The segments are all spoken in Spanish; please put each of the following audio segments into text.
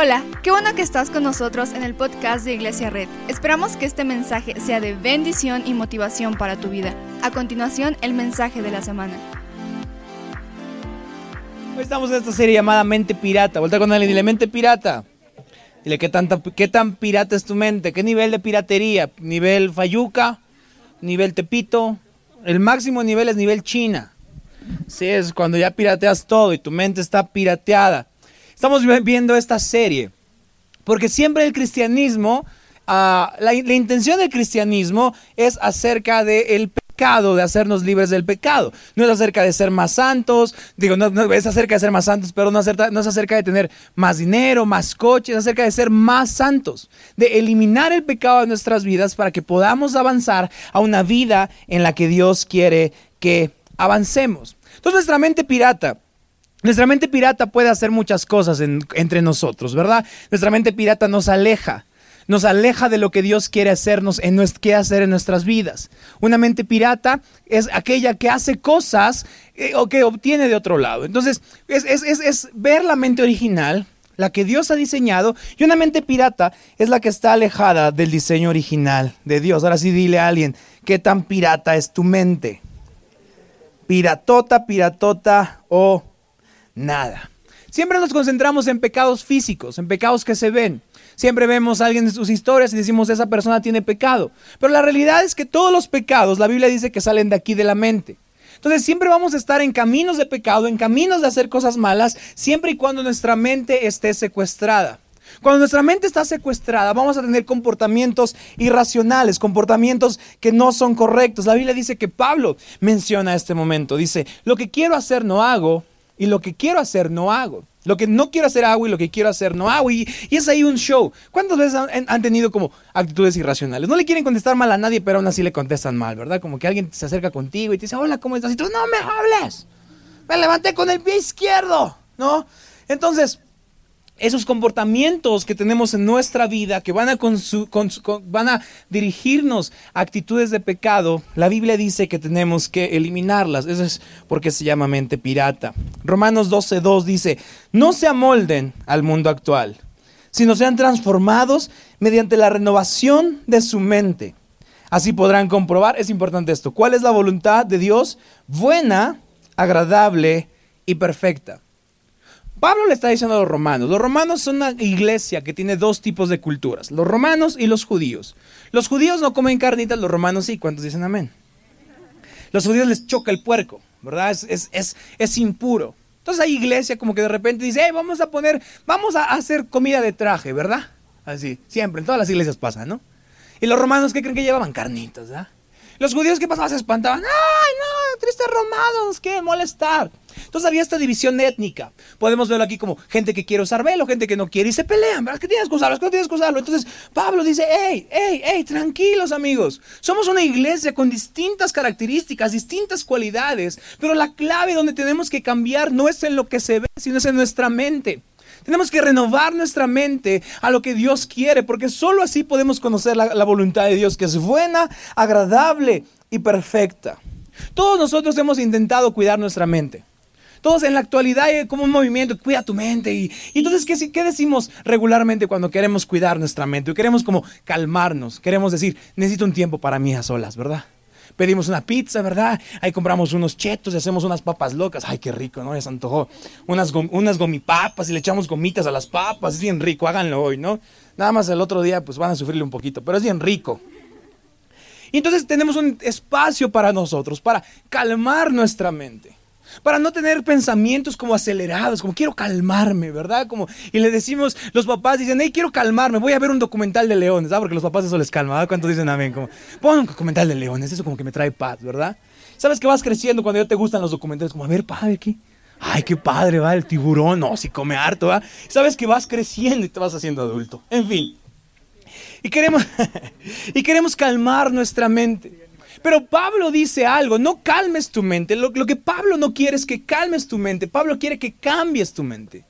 Hola, qué bueno que estás con nosotros en el podcast de Iglesia Red. Esperamos que este mensaje sea de bendición y motivación para tu vida. A continuación, el mensaje de la semana. Hoy estamos en esta serie llamada Mente Pirata. Vuelta con alguien dile Mente Pirata. Dile, ¿qué, tanta, ¿qué tan pirata es tu mente? ¿Qué nivel de piratería? ¿Nivel Fayuca? ¿Nivel Tepito? El máximo nivel es nivel China. Sí, es cuando ya pirateas todo y tu mente está pirateada. Estamos viendo esta serie porque siempre el cristianismo, ah, la, intención del cristianismo es acerca del pecado, de hacernos libres del pecado. No es acerca de ser más santos, digo, no, es acerca de ser más santos, pero no es acerca de tener más dinero, más coches, es acerca de ser más santos, de eliminar el pecado de nuestras vidas para que podamos avanzar a una vida en la que Dios quiere que avancemos. Entonces nuestra mente pirata, nuestra mente pirata puede hacer muchas cosas en, entre nosotros, ¿verdad? Nuestra mente pirata nos aleja, nos aleja de lo que Dios quiere hacernos, en quiere hacer en nuestras vidas. Una mente pirata es aquella que hace cosas eh, o que obtiene de otro lado. Entonces, es, es, es, es ver la mente original, la que Dios ha diseñado, y una mente pirata es la que está alejada del diseño original de Dios. Ahora sí dile a alguien, ¿qué tan pirata es tu mente? Piratota, piratota o nada. Siempre nos concentramos en pecados físicos, en pecados que se ven. Siempre vemos a alguien en sus historias y decimos, esa persona tiene pecado. Pero la realidad es que todos los pecados, la Biblia dice que salen de aquí de la mente. Entonces siempre vamos a estar en caminos de pecado, en caminos de hacer cosas malas, siempre y cuando nuestra mente esté secuestrada. Cuando nuestra mente está secuestrada, vamos a tener comportamientos irracionales, comportamientos que no son correctos. La Biblia dice que Pablo menciona este momento. Dice, lo que quiero hacer no hago y lo que quiero hacer no hago. Lo que no quiero hacer hago y lo que quiero hacer no hago. Y, es ahí un show. ¿Cuántas veces han, tenido como actitudes irracionales? No le quieren contestar mal a nadie, pero aún así le contestan mal, ¿verdad? Como que alguien se acerca contigo y te dice, hola, ¿cómo estás? Y tú, no me hables. Me levanté con el pie izquierdo, ¿no? Entonces, esos comportamientos que tenemos en nuestra vida, que van a, dirigirnos a actitudes de pecado, la Biblia dice que tenemos que eliminarlas. Eso es porque se llama mente pirata. Romanos 12.2 dice, no se amolden al mundo actual, sino sean transformados mediante la renovación de su mente. Así podrán comprobar, es importante esto, cuál es la voluntad de Dios, buena, agradable y perfecta. Pablo le está diciendo a los romanos, los romanos son una iglesia que tiene dos tipos de culturas, los romanos y los judíos. Los judíos no comen carnitas, los romanos sí, ¿cuántos dicen amén? Los judíos les choca el puerco, ¿verdad? Es, es, es, impuro. Entonces hay iglesia como que de repente dice, hey, vamos a poner, vamos a hacer comida de traje, ¿verdad? Así, siempre, en todas las iglesias pasa, ¿no? Y los romanos, ¿qué creen que llevaban? Carnitas, ¿verdad? Los judíos, ¿qué pasaba? Se espantaban. ¡Ay, no! Tristes romanos, nos quieren molestar. Entonces había esta división étnica. Podemos verlo aquí como gente que quiere usar velo, gente que no quiere y se pelean. ¿Verdad? ¿Qué tienes que usarlo? ¿Qué tienes que usarlo? Entonces Pablo dice, hey, hey, hey, tranquilos amigos. Somos una iglesia con distintas características, distintas cualidades. Pero la clave donde tenemos que cambiar no es en lo que se ve, sino es en nuestra mente. Tenemos que renovar nuestra mente a lo que Dios quiere, porque solo así podemos conocer la, voluntad de Dios, que es buena, agradable y perfecta. Todos nosotros hemos intentado cuidar nuestra mente. Todos en la actualidad hay como un movimiento, cuida tu mente. Y, y entonces, ¿qué, ¿qué, decimos regularmente cuando queremos cuidar nuestra mente? Queremos como calmarnos, queremos decir, necesito un tiempo para mí a solas, ¿verdad? Pedimos una pizza, ¿verdad? Ahí compramos unos chetos y hacemos unas papas locas. Ay, qué rico, ¿no? Ya se antojó. Unas, unas gomipapas y le echamos gomitas a las papas. Es bien rico, háganlo hoy, ¿no? Nada más el otro día, pues van a sufrirle un poquito, pero es bien rico. Y entonces tenemos un espacio para nosotros, para calmar nuestra mente para no tener pensamientos como acelerados, como quiero calmarme, ¿verdad? Como, y le decimos, los papás dicen, hey, quiero calmarme, voy a ver un documental de leones, ¿verdad? Porque los papás eso les calma, ¿verdad? ¿Cuántos dicen amén? Como, pon un documental de leones, eso como que me trae paz, ¿verdad? ¿Sabes que vas creciendo cuando ya te gustan los documentales? Como, a ver, padre, aquí. Ay, qué padre, va, el tiburón, no, si come harto, ¿va? Sabes que vas creciendo y te vas haciendo adulto. En fin. Y queremos, y queremos calmar nuestra mente. Pero Pablo dice algo, no calmes tu mente. Lo, que Pablo no quiere es que calmes tu mente. Pablo quiere que cambies tu mente.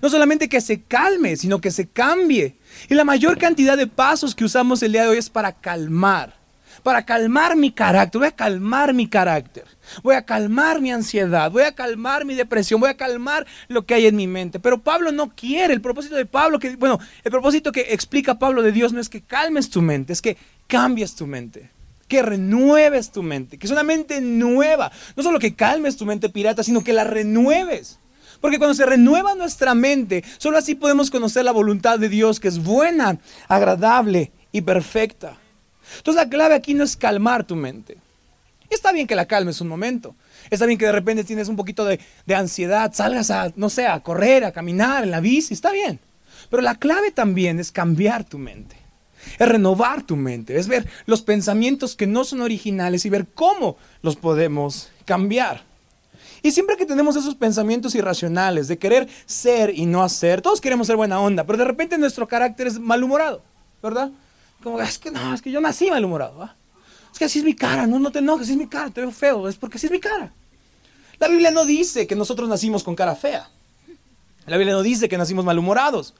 No solamente que se calme, sino que se cambie. Y la mayor cantidad de pasos que usamos el día de hoy es para calmar. para calmar mi carácter, voy a calmar mi carácter, voy a calmar mi ansiedad, voy a calmar mi depresión, voy a calmar lo que hay en mi mente. Pero Pablo no quiere, el propósito de Pablo, que, bueno, el propósito que explica Pablo de Dios no es que calmes tu mente, es que cambies tu mente que renueves tu mente, que es una mente nueva. No solo que calmes tu mente pirata, sino que la renueves. Porque cuando se renueva nuestra mente, solo así podemos conocer la voluntad de Dios, que es buena, agradable y perfecta. Entonces la clave aquí no es calmar tu mente. está bien que la calmes un momento. Está bien que de repente tienes un poquito de, de ansiedad, salgas a, no sé, a correr, a caminar en la bici, está bien. Pero la clave también es cambiar tu mente es renovar tu mente, es ver los pensamientos que no son originales y ver cómo los podemos cambiar. Y siempre que tenemos esos pensamientos irracionales de querer ser y no hacer, todos queremos ser buena onda, pero de repente nuestro carácter es malhumorado, ¿verdad? Como, es que no, es que yo nací malhumorado, Es que así es mi cara, no, no te enojes, es mi cara, te veo feo, es porque así es mi cara. La Biblia no dice que nosotros nacimos con cara fea. La Biblia no dice que nacimos malhumorados.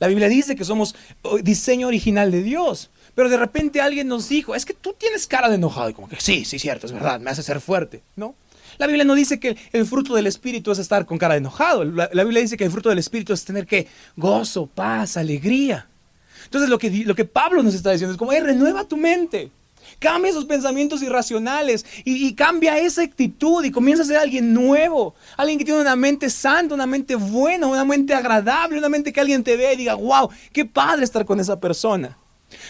La Biblia dice que somos oh, diseño original de Dios. Pero de repente alguien nos dijo, es que tú tienes cara de enojado. Y como que sí, sí, cierto, es verdad, me hace ser fuerte. ¿No? La Biblia no dice que el fruto del Espíritu es estar con cara de enojado. La, Biblia dice que el fruto del Espíritu es tener que gozo, paz, alegría. Entonces lo que, lo que Pablo nos está diciendo es como, renueva tu mente. Cambia esos pensamientos irracionales y, cambia esa actitud y comienza a ser alguien nuevo, alguien que tiene una mente santa, una mente buena, una mente agradable, una mente que alguien te ve y diga, wow, qué padre estar con esa persona.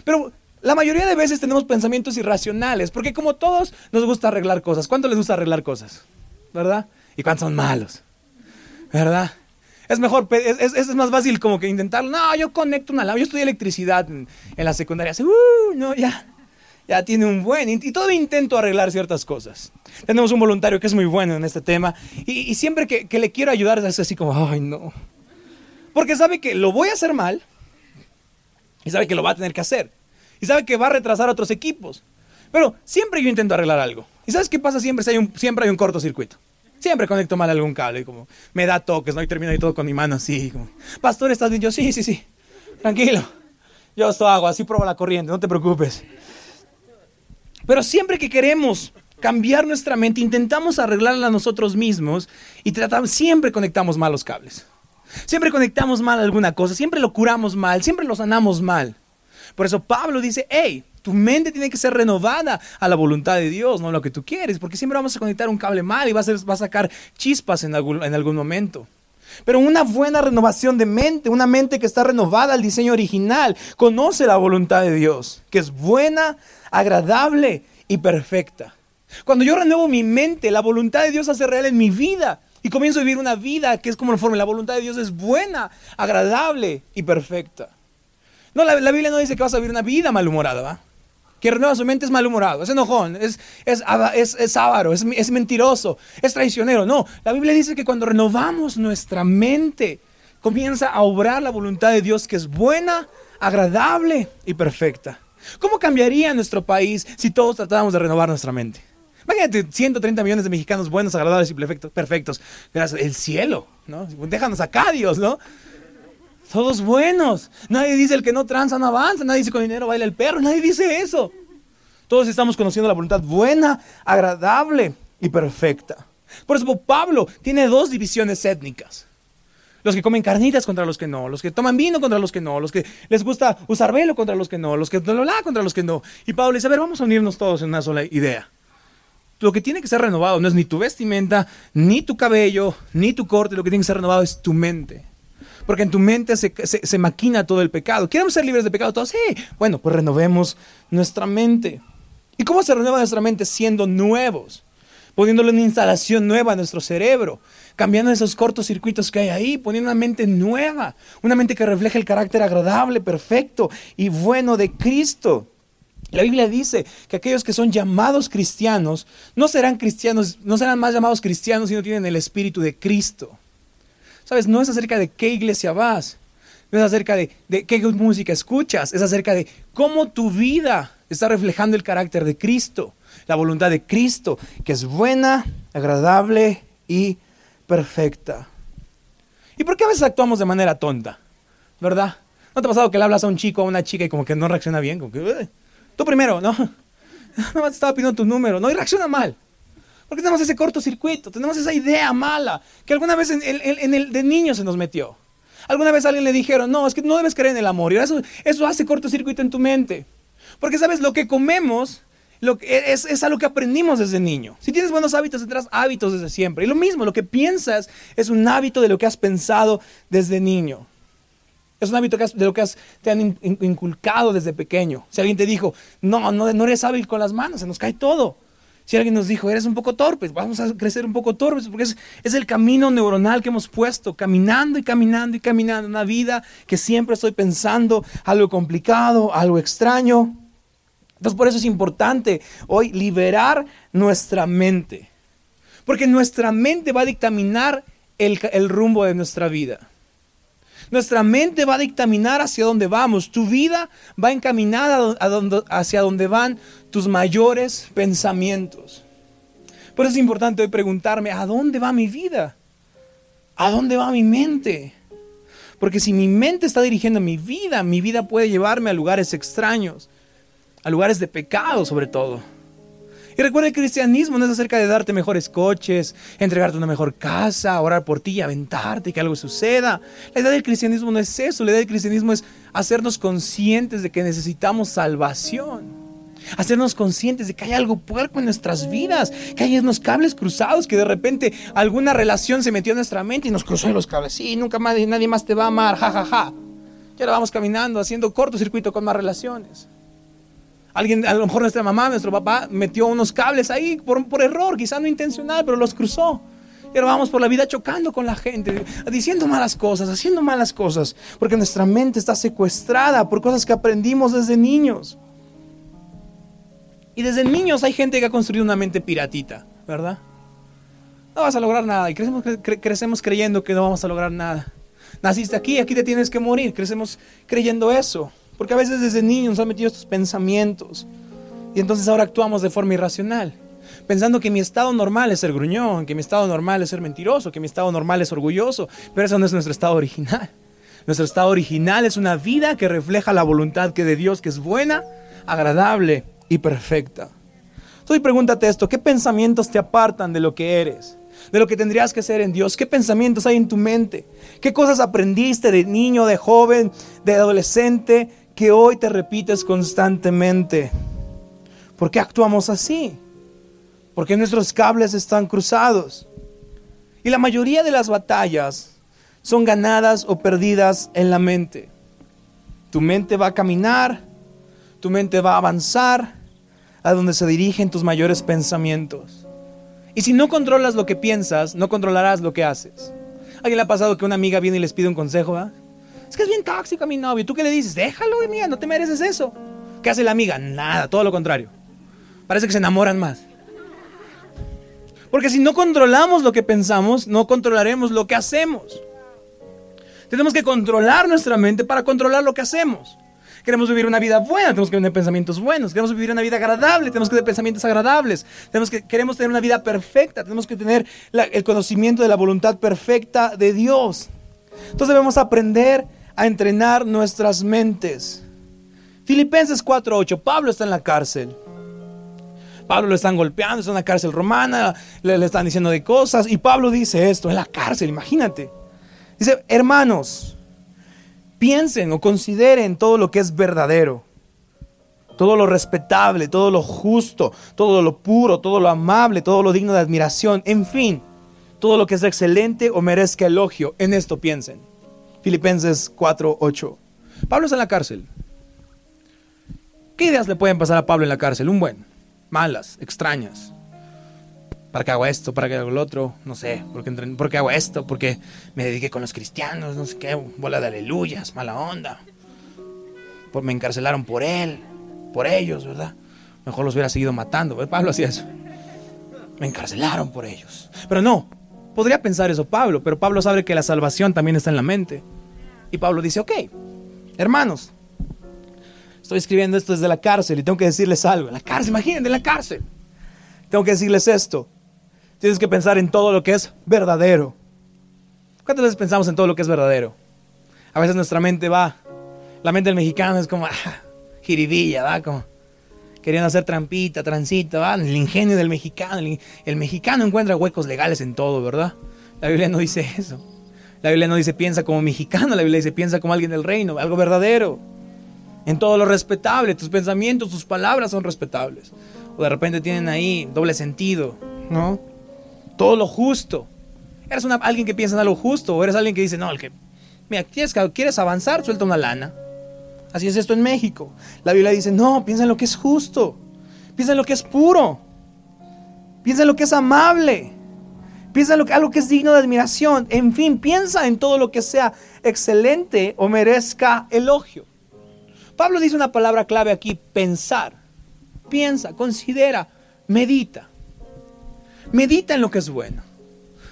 Pero la mayoría de veces tenemos pensamientos irracionales, porque como todos nos gusta arreglar cosas. ¿Cuánto les gusta arreglar cosas? ¿Verdad? ¿Y cuántos son malos? ¿Verdad? Es mejor, es, es, más fácil como que intentarlo. No, yo conecto una lámpara. Yo estudié electricidad en, la secundaria. Uh, no, ya ya tiene un buen, y todo intento arreglar ciertas cosas. Tenemos un voluntario que es muy bueno en este tema, y, siempre que, le quiero ayudar es así como, ay no. Porque sabe que lo voy a hacer mal, y sabe que lo va a tener que hacer, y sabe que va a retrasar a otros equipos. Pero siempre yo intento arreglar algo. ¿Y sabes qué pasa siempre? Si hay un, siempre hay un cortocircuito. Siempre conecto mal algún cable, y como me da toques, ¿no? Y termino ahí todo con mi mano así, como, Pastor, ¿estás bien? Yo, sí, sí, sí, tranquilo. Yo esto hago, así pruebo la corriente, no te preocupes. Pero siempre que queremos cambiar nuestra mente, intentamos arreglarla a nosotros mismos y siempre conectamos mal los cables. Siempre conectamos mal alguna cosa, siempre lo curamos mal, siempre lo sanamos mal. Por eso Pablo dice, hey, tu mente tiene que ser renovada a la voluntad de Dios, no lo que tú quieres, porque siempre vamos a conectar un cable mal y va a, a sacar chispas en algún momento. Pero una buena renovación de mente, una mente que está renovada al diseño original, conoce la voluntad de Dios, que es buena, agradable y perfecta. Cuando yo renuevo mi mente, la voluntad de Dios hace real en mi vida y comienzo a vivir una vida que es como forma. La voluntad de Dios es buena, agradable y perfecta. No, la, Biblia no dice que vas a vivir una vida malhumorada, ¿va? Que renueva su mente es malhumorado, es enojón, es, es, es, avaro, es, es mentiroso, es traicionero. No, la Biblia dice que cuando renovamos nuestra mente, comienza a obrar la voluntad de Dios que es buena, agradable y perfecta. ¿Cómo cambiaría nuestro país si todos tratáramos de renovar nuestra mente? Imagínate 130 millones de mexicanos buenos, agradables y perfectos. Gracias, el cielo, ¿no? Déjanos acá, Dios, ¿no? Todos buenos. Nadie dice el que no tranza no avanza. Nadie dice con dinero baila el perro. Nadie dice eso. Todos estamos conociendo la voluntad buena, agradable y perfecta. Por eso Pablo tiene dos divisiones étnicas. Los que comen carnitas contra los que no, los que toman vino contra los que no, los que les gusta usar velo contra los que no, los que la contra los que no. Y Pablo dice, a ver, vamos a unirnos todos en una sola idea. Lo que tiene que ser renovado no es ni tu vestimenta, ni tu cabello, ni tu corte, lo que tiene que ser renovado es tu mente. Porque en tu mente se, se maquina todo el pecado. ¿Queremos ser libres de pecado todos? Sí. Bueno, pues renovemos nuestra mente. ¿Y cómo se renueva nuestra mente? Siendo nuevos poniéndole una instalación nueva a nuestro cerebro, cambiando esos cortocircuitos que hay ahí, poniendo una mente nueva, una mente que refleje el carácter agradable, perfecto y bueno de Cristo. La Biblia dice que aquellos que son llamados cristianos no serán cristianos, no serán más llamados cristianos si no tienen el espíritu de Cristo. ¿Sabes? No es acerca de qué iglesia vas, no es acerca de, de qué música escuchas, es acerca de cómo tu vida está reflejando el carácter de Cristo la voluntad de Cristo, que es buena, agradable y perfecta. ¿Y por qué a veces actuamos de manera tonta? ¿Verdad? ¿No te ha pasado que le hablas a un chico o a una chica y como que no reacciona bien? Como que, tú primero, ¿no? Nada más estaba pidiendo tu número, ¿no? Y reacciona mal. Porque tenemos ese cortocircuito, tenemos esa idea mala que alguna vez en, el de niño se nos metió. Alguna vez alguien le dijeron, no, es que no debes creer en el amor. Y eso, eso hace cortocircuito en tu mente. Porque, ¿sabes? Lo que comemos lo que, es, es algo que aprendimos desde niño. Si tienes buenos hábitos, tendrás hábitos desde siempre. Y lo mismo, lo que piensas es un hábito de lo que has pensado desde niño. Es un hábito de lo que te han inculcado desde pequeño. Si alguien te dijo, no, no, no eres hábil con las manos, se nos cae todo. Si alguien nos dijo, eres un poco torpe, vamos a crecer un poco torpes, porque es, el camino neuronal que hemos puesto, caminando y caminando y caminando, una vida que siempre estoy pensando algo complicado, algo extraño. Entonces por eso es importante hoy liberar nuestra mente, porque nuestra mente va a dictaminar el rumbo de nuestra vida. Nuestra mente va a dictaminar hacia dónde vamos. Tu vida va encaminada hacia dónde van tus mayores pensamientos. Por eso es importante hoy preguntarme, ¿a dónde va mi vida? ¿A dónde va mi mente? Porque si mi mente está dirigiendo mi vida, mi vida puede llevarme a lugares extraños, a lugares de pecado sobre todo. Y recuerda, el cristianismo no es acerca de darte mejores coches, entregarte una mejor casa, orar por ti, aventarte y que algo suceda. La idea del cristianismo no es eso, la idea del cristianismo es hacernos conscientes de que necesitamos salvación. Hacernos conscientes de que hay algo puerco en nuestras vidas, que hay unos cables cruzados, que de repente alguna relación se metió en nuestra mente y nos cruzó en los cables. Sí, nunca más, nadie más te va a amar, jajaja. Ja, ja. Y ahora vamos caminando, haciendo cortocircuito con más relaciones. Alguien, a lo mejor nuestra mamá, nuestro papá, metió unos cables ahí por, por error, quizá no intencional, pero los cruzó. Y ahora vamos por la vida chocando con la gente, diciendo malas cosas, haciendo malas cosas, porque nuestra mente está secuestrada por cosas que aprendimos desde niños. Y desde niños hay gente que ha construido una mente piratita, ¿verdad? No vas a lograr nada y crecemos, crecemos creyendo que no vamos a lograr nada. Naciste aquí, aquí te tienes que morir, crecemos creyendo eso. Porque a veces desde niños nos han metido estos pensamientos. Y entonces ahora actuamos de forma irracional. Pensando que mi estado normal es ser gruñón, que mi estado normal es ser mentiroso, que mi estado normal es orgulloso. Pero eso no es nuestro estado original. Nuestro estado original es una vida que refleja la voluntad que de Dios, que es buena, agradable y perfecta. Entonces pregúntate esto, ¿qué pensamientos te apartan de lo que eres? de lo que tendrías que ser en Dios. ¿Qué pensamientos hay en tu mente? ¿Qué cosas aprendiste de niño, de joven, de adolescente que hoy te repites constantemente. ¿Por qué actuamos así? Porque nuestros cables están cruzados. Y la mayoría de las batallas son ganadas o perdidas en la mente. Tu mente va a caminar, tu mente va a avanzar a donde se dirigen tus mayores pensamientos. Y si no controlas lo que piensas, no controlarás lo que haces. ¿A alguien le ha pasado que una amiga viene y les pide un consejo? ¿ah? Es que es bien tóxico mi novio. ¿Tú qué le dices? Déjalo, amiga, no te mereces eso. ¿Qué hace la amiga? Nada, todo lo contrario. Parece que se enamoran más. Porque si no controlamos lo que pensamos, no controlaremos lo que hacemos. Tenemos que controlar nuestra mente para controlar lo que hacemos. Queremos vivir una vida buena, tenemos que tener pensamientos buenos. Queremos vivir una vida agradable, tenemos que tener pensamientos agradables. Tenemos que, queremos tener una vida perfecta, tenemos que tener el conocimiento de la voluntad perfecta de Dios. Entonces debemos aprender a entrenar nuestras mentes. Filipenses 4:8, Pablo está en la cárcel. Pablo lo están golpeando, está en la cárcel romana, le, le, están diciendo de cosas. Y Pablo dice esto, en la cárcel, imagínate. Dice, hermanos, piensen o consideren todo lo que es verdadero, todo lo respetable, todo lo justo, todo lo puro, todo lo amable, todo lo digno de admiración, en fin, todo lo que es excelente o merezca elogio. En esto piensen. Filipenses 4:8. Pablo está en la cárcel. ¿Qué ideas le pueden pasar a Pablo en la cárcel? Un buen, malas, extrañas. ¿Para qué hago esto? ¿Para qué hago lo otro? No sé. ¿Por qué, ¿Por qué hago esto? Porque me dediqué con los cristianos? No sé qué. Bola de aleluyas, mala onda. Pues me encarcelaron por él, por ellos, ¿verdad? Mejor los hubiera seguido matando. Pablo hacía eso. Me encarcelaron por ellos. Pero no, Podría pensar eso Pablo, pero Pablo sabe que la salvación también está en la mente. Y Pablo dice, ok, hermanos, estoy escribiendo esto desde la cárcel y tengo que decirles algo. La cárcel, imagínense, en la cárcel. Tengo que decirles esto. Tienes que pensar en todo lo que es verdadero. ¿Cuántas veces pensamos en todo lo que es verdadero? A veces nuestra mente va, la mente del mexicano es como, ah, jiribilla, ¿va? Como, Querían hacer trampita, transita, el ingenio del mexicano. El, mexicano encuentra huecos legales en todo, ¿verdad? La Biblia no dice eso. La Biblia no dice piensa como mexicano, la Biblia dice piensa como alguien del reino, algo verdadero. En todo lo respetable, tus pensamientos, tus palabras son respetables. O de repente tienen ahí doble sentido, ¿no? Todo lo justo. ¿Eres alguien que piensa en algo justo o eres alguien que dice, no, el que, mira, ¿quieres, quieres avanzar? Suelta una lana. Así es esto en México. La Biblia dice, no, piensa en lo que es justo. Piensa en lo que es puro. Piensa en lo que es amable. Piensa en lo que, algo que es digno de admiración. En fin, piensa en todo lo que sea excelente o merezca elogio. Pablo dice una palabra clave aquí, pensar. Piensa, considera, medita. Medita en lo que es bueno.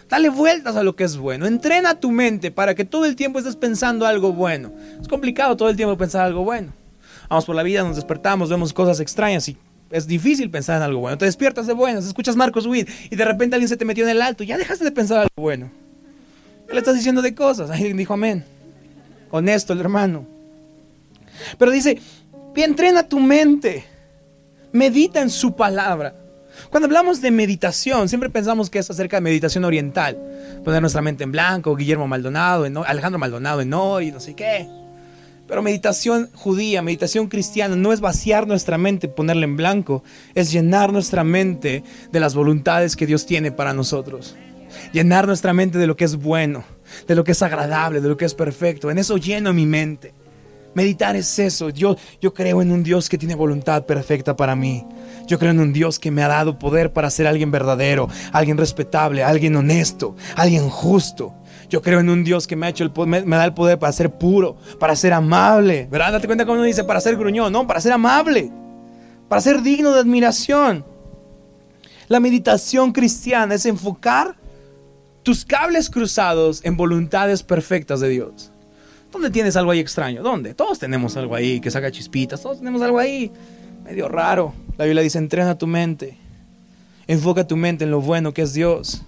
Dale vueltas a lo que es bueno. Entrena tu mente para que todo el tiempo estés pensando algo bueno. Es complicado todo el tiempo pensar algo bueno. Vamos por la vida, nos despertamos, vemos cosas extrañas y es difícil pensar en algo bueno. Te despiertas de buenas, escuchas Marcos Witt y de repente alguien se te metió en el alto. Ya dejaste de pensar algo bueno. Ya le estás diciendo de cosas. Ahí dijo amén. Honesto el hermano. Pero dice, entrena tu mente. Medita en su palabra. Cuando hablamos de meditación, siempre pensamos que es acerca de meditación oriental. Poner nuestra mente en blanco, Guillermo Maldonado, Alejandro Maldonado en y no sé qué. Pero meditación judía, meditación cristiana, no es vaciar nuestra mente, ponerla en blanco, es llenar nuestra mente de las voluntades que Dios tiene para nosotros. Llenar nuestra mente de lo que es bueno, de lo que es agradable, de lo que es perfecto. En eso lleno mi mente. Meditar es eso. Yo, yo creo en un Dios que tiene voluntad perfecta para mí. Yo creo en un Dios que me ha dado poder para ser alguien verdadero, alguien respetable, alguien honesto, alguien justo. Yo creo en un Dios que me ha hecho el me, da el poder para ser puro, para ser amable. ¿Verdad? Date cuenta cómo uno dice para ser gruñón, no, para ser amable, para ser digno de admiración. La meditación cristiana es enfocar tus cables cruzados en voluntades perfectas de Dios. ¿Dónde tienes algo ahí extraño? ¿Dónde? Todos tenemos algo ahí que saca chispitas, todos tenemos algo ahí medio raro. La Biblia dice, entrena tu mente, enfoca tu mente en lo bueno que es Dios.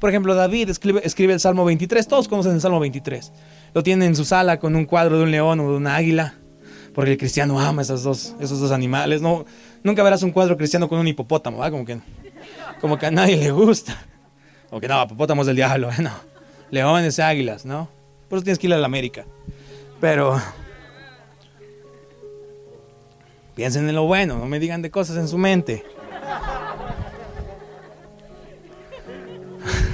Por ejemplo, David escribe, el Salmo 23, todos conocen el Salmo 23. Lo tiene en su sala con un cuadro de un león o de una águila, porque el cristiano ama esos dos, esos dos animales. No, nunca verás un cuadro cristiano con un hipopótamo, Como que, como que a nadie le gusta. O que no, hipopótamos del diablo, no. Leones, águilas, ¿no? Por eso tienes que ir a la América. Pero piensen en lo bueno, no me digan de cosas en su mente.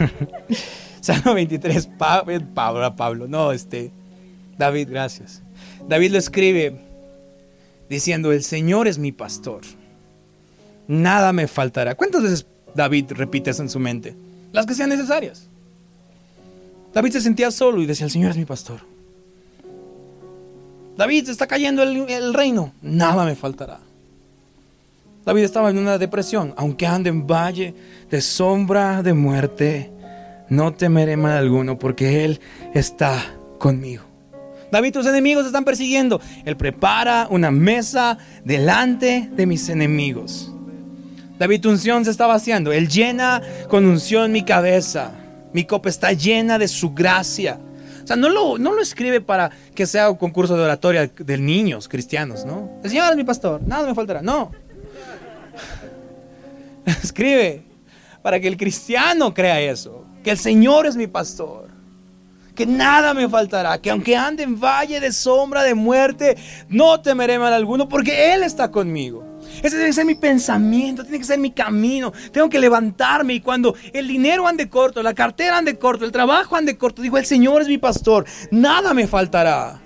Salmo 23, Pablo, Pablo, Pablo, no, este, David, gracias. David lo escribe diciendo, el Señor es mi pastor, nada me faltará. ¿Cuántas veces David repite eso en su mente? Las que sean necesarias. David se sentía solo y decía, el Señor es mi pastor. David, se está cayendo el reino, nada me faltará. David estaba en una depresión. Aunque ande en valle de sombra de muerte, no temeré mal alguno, porque Él está conmigo. David, tus enemigos están persiguiendo. Él prepara una mesa delante de mis enemigos. David, tu unción se está vaciando. Él llena con unción mi cabeza. Mi copa está llena de su gracia. Sea, no lo, no lo escribe para que sea un concurso de oratoria de niños cristianos, ¿no? El Señor es mi pastor, nada me faltará. No. Escribe para que el cristiano crea eso, que el Señor es mi pastor, que nada me faltará, que aunque ande en valle de sombra de muerte, no temeré mal alguno, porque Él está conmigo. Ese debe ser mi pensamiento, tiene que ser mi camino. Tengo que levantarme y cuando el dinero ande corto, la cartera ande corto, el trabajo ande corto, digo, el Señor es mi pastor, nada me faltará.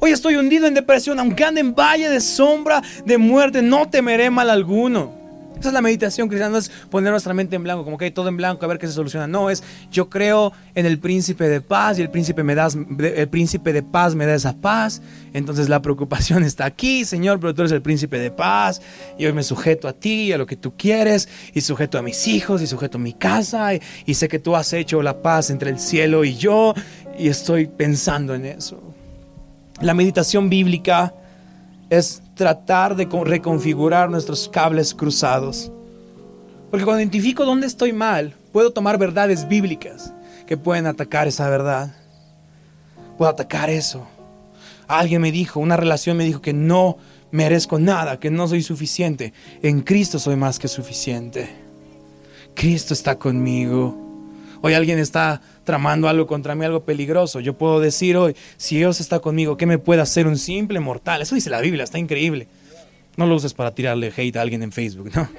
Hoy estoy hundido en depresión, aunque ande en valle de sombra de muerte, no temeré mal alguno. Esa es la meditación cristiana, no es poner nuestra mente en blanco, como que hay todo en blanco, a ver qué se soluciona. No, es yo creo en el príncipe de paz y el príncipe, me das, el príncipe de paz me da esa paz. Entonces la preocupación está aquí, Señor, pero tú eres el príncipe de paz y hoy me sujeto a ti, a lo que tú quieres, y sujeto a mis hijos, y sujeto a mi casa, y, y sé que tú has hecho la paz entre el cielo y yo, y estoy pensando en eso. La meditación bíblica es tratar de reconfigurar nuestros cables cruzados. Porque cuando identifico dónde estoy mal, puedo tomar verdades bíblicas que pueden atacar esa verdad. Puedo atacar eso. Alguien me dijo, una relación me dijo que no merezco nada, que no soy suficiente. En Cristo soy más que suficiente. Cristo está conmigo. Hoy alguien está tramando algo contra mí, algo peligroso. Yo puedo decir hoy, si Dios está conmigo, ¿qué me puede hacer un simple mortal? Eso dice la Biblia, está increíble. No lo uses para tirarle hate a alguien en Facebook, ¿no?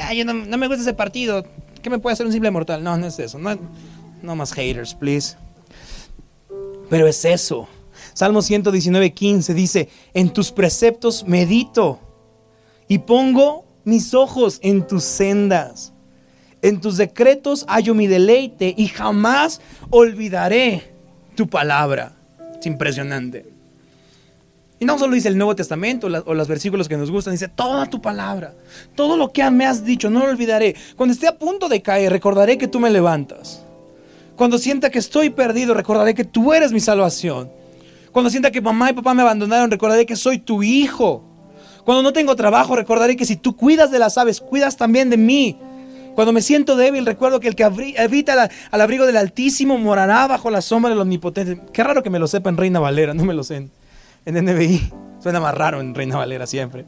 Ay, no, no, me gusta ese partido. ¿Qué me puede hacer un simple mortal? No, no es eso. No, no más haters, please. Pero es eso. Salmo 119, 15 dice, en tus preceptos medito y pongo mis ojos en tus sendas. En tus decretos hallo mi deleite y jamás olvidaré tu palabra. Es impresionante. Y no solo dice el Nuevo Testamento o los versículos que nos gustan, dice toda tu palabra, todo lo que me has dicho, no lo olvidaré. Cuando esté a punto de caer, recordaré que tú me levantas. Cuando sienta que estoy perdido, recordaré que tú eres mi salvación. Cuando sienta que mamá y papá me abandonaron, recordaré que soy tu hijo. Cuando no tengo trabajo, recordaré que si tú cuidas de las aves, cuidas también de mí. Cuando me siento débil, recuerdo que el que habita al abrigo del Altísimo morará bajo la sombra del Omnipotente. Qué raro que me lo sepa en Reina Valera, no me lo sé en, en NBI. Suena más raro en Reina Valera siempre.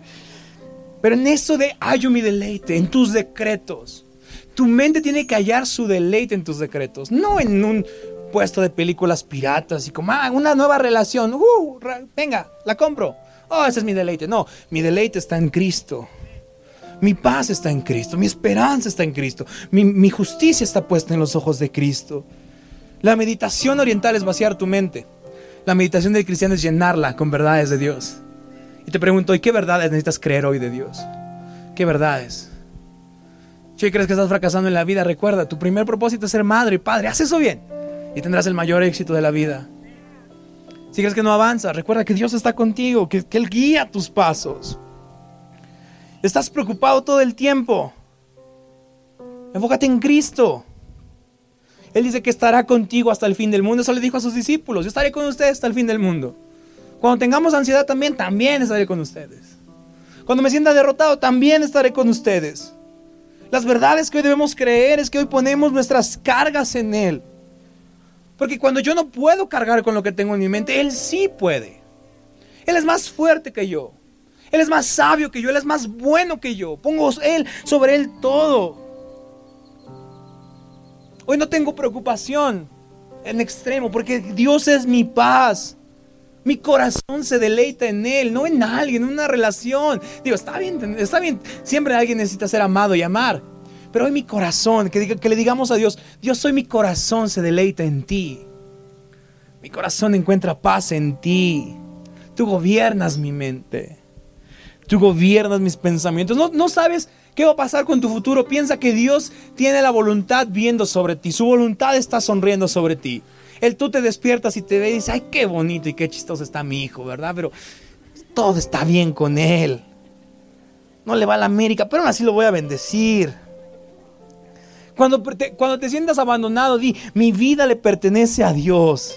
Pero en eso de hallo mi deleite, en tus decretos. Tu mente tiene que hallar su deleite en tus decretos, no en un puesto de películas piratas y como, ah, una nueva relación, uh, venga, la compro. Oh, ese es mi deleite. No, mi deleite está en Cristo. Mi paz está en Cristo, mi esperanza está en Cristo, mi, justicia está puesta en los ojos de Cristo. La meditación oriental es vaciar tu mente. La meditación del cristiano es llenarla con verdades de Dios. Y te pregunto, ¿y qué verdades necesitas creer hoy de Dios? ¿Qué verdades? Si crees que estás fracasando en la vida, recuerda, tu primer propósito es ser madre y padre. Haz eso bien y tendrás el mayor éxito de la vida. Si crees que no avanza, recuerda que Dios está contigo, que, que Él guía tus pasos. Estás preocupado todo el tiempo. Enfócate en Cristo. Él dice que estará contigo hasta el fin del mundo. Eso le dijo a sus discípulos. Yo estaré con ustedes hasta el fin del mundo. Cuando tengamos ansiedad también, también estaré con ustedes. Cuando me sienta derrotado, también estaré con ustedes. Las verdades que hoy debemos creer es que hoy ponemos nuestras cargas en Él. Porque cuando yo no puedo cargar con lo que tengo en mi mente, Él sí puede. Él es más fuerte que yo. Él es más sabio que yo. Él es más bueno que yo. Pongo Él sobre Él todo. Hoy no tengo preocupación en extremo porque Dios es mi paz. Mi corazón se deleita en Él, no en alguien, en una relación. Digo, está bien, está bien. Siempre alguien necesita ser amado y amar. Pero hoy mi corazón, que, que le digamos a Dios, Dios, soy mi corazón, se deleita en ti. Mi corazón encuentra paz en ti. Tú gobiernas mi mente. Tú gobiernas mis pensamientos. No, no sabes qué va a pasar con tu futuro. Piensa que Dios tiene la voluntad viendo sobre ti. Su voluntad está sonriendo sobre ti. Él tú te despiertas y te ve y dices, ay, qué bonito y qué chistoso está mi hijo, ¿verdad? Pero todo está bien con él. No le va a la América, pero aún así lo voy a bendecir. Cuando te, cuando te sientas abandonado, di, mi vida le pertenece a Dios.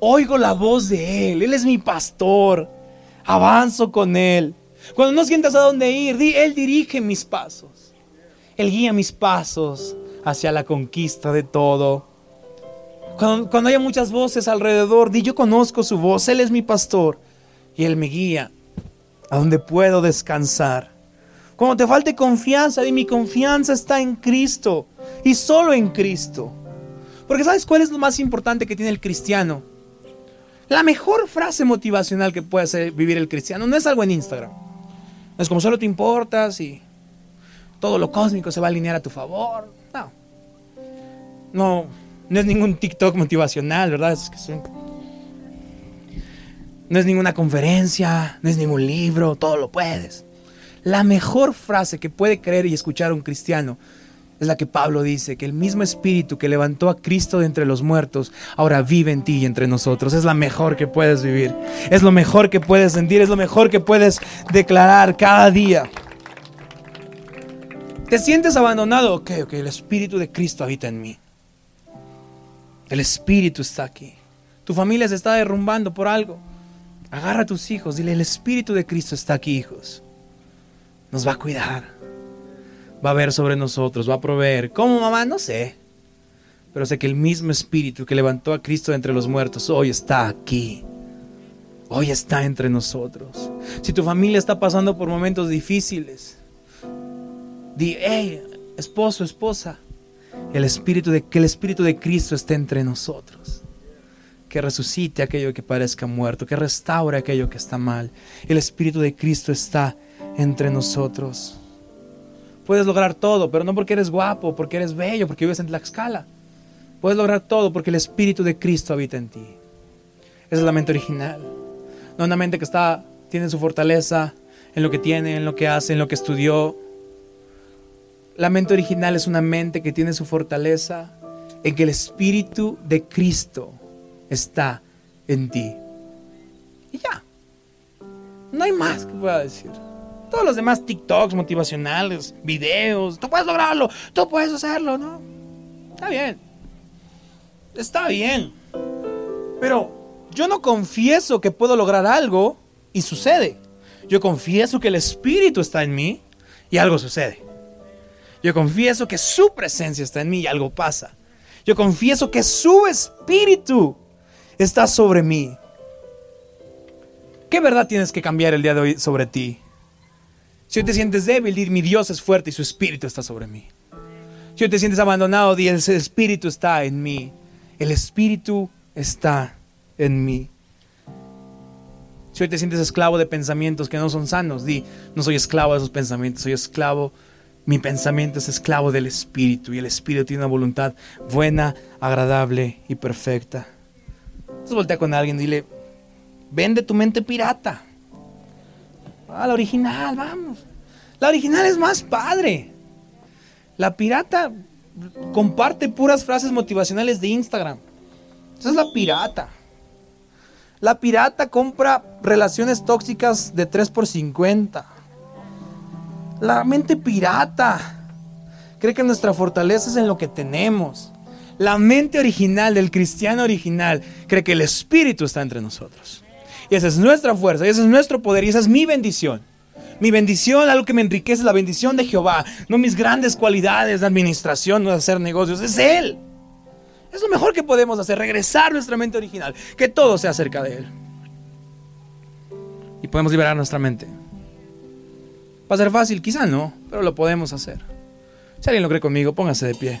Oigo la voz de Él, Él es mi pastor. Avanzo con Él. Cuando no sientas a dónde ir, di, Él dirige mis pasos. Él guía mis pasos hacia la conquista de todo. Cuando, haya muchas voces alrededor, di yo conozco su voz, Él es mi pastor y Él me guía a donde puedo descansar. Cuando te falte confianza, di mi confianza está en Cristo y solo en Cristo. Porque ¿sabes cuál es lo más importante que tiene el cristiano? La mejor frase motivacional que puede hacer vivir el cristiano no es algo en Instagram. No es como solo te importas y todo lo cósmico se va a alinear a tu favor. No. No, no es ningún TikTok motivacional, ¿verdad? Es que No es ninguna conferencia, no es ningún libro, todo lo puedes. La mejor frase que puede creer y escuchar un cristiano es la que Pablo dice, que el mismo espíritu que levantó a Cristo de entre los muertos, ahora vive en ti y entre nosotros. Es la mejor que puedes vivir, es lo mejor que puedes sentir, es lo mejor que puedes declarar cada día. ¿Te sientes abandonado? Ok, ok, el espíritu de Cristo habita en mí. El Espíritu está aquí. Tu familia se está derrumbando por algo. Agarra a tus hijos, dile, el Espíritu de Cristo está aquí, hijos. Nos va a cuidar. Va a ver sobre nosotros, va a proveer. ¿Cómo, mamá? No sé. Pero sé que el mismo Espíritu que levantó a Cristo entre los muertos hoy está aquí. hoy está entre nosotros. Si tu familia está pasando por momentos difíciles, di, hey, esposo, esposa, el espíritu de, que el Espíritu de Cristo esté entre nosotros. Que resucite aquello que parezca muerto, que restaure aquello que está mal. El Espíritu de Cristo está entre nosotros. Puedes lograr todo, pero no porque eres guapo, porque eres bello, porque vives en Tlaxcala. Puedes lograr todo porque el Espíritu de Cristo habita en ti. Esa es la mente original. No una mente que está, tiene su fortaleza en lo que tiene, en lo que hace, en lo que estudió. La mente original es una mente que tiene su fortaleza en que el Espíritu de Cristo está en ti. Y ya. No hay más que pueda decir. Todos los demás TikToks motivacionales, videos, tú puedes lograrlo, tú puedes hacerlo, ¿no? Está bien. Está bien. Pero yo no confieso que puedo lograr algo y sucede. Yo confieso que el Espíritu está en mí y algo sucede. Yo confieso que su presencia está en mí y algo pasa. Yo confieso que su Espíritu está sobre mí. ¿Qué verdad tienes que cambiar el día de hoy sobre ti? Si hoy te sientes débil, di, mi Dios es fuerte y su espíritu está sobre mí. Si hoy te sientes abandonado, di, el espíritu está en mí. El espíritu está en mí. Si hoy te sientes esclavo de pensamientos que no son sanos, di, no soy esclavo de esos pensamientos, soy esclavo, mi pensamiento es esclavo del espíritu y el espíritu tiene una voluntad buena, agradable y perfecta. Entonces voltea con alguien y dile, vende tu mente pirata. Ah, la original, vamos. La original es más padre. La pirata comparte puras frases motivacionales de Instagram. Esa es la pirata. La pirata compra relaciones tóxicas de 3 por 50. La mente pirata cree que nuestra fortaleza es en lo que tenemos. La mente original del cristiano original cree que el espíritu está entre nosotros. Y esa es nuestra fuerza, y ese es nuestro poder, y esa es mi bendición. Mi bendición, algo que me enriquece, la bendición de Jehová. No mis grandes cualidades de administración, no de hacer negocios, es Él. Es lo mejor que podemos hacer, regresar nuestra mente original, que todo sea acerca de Él. Y podemos liberar nuestra mente. Va a ser fácil, quizá no, pero lo podemos hacer. Si alguien lo cree conmigo, póngase de pie.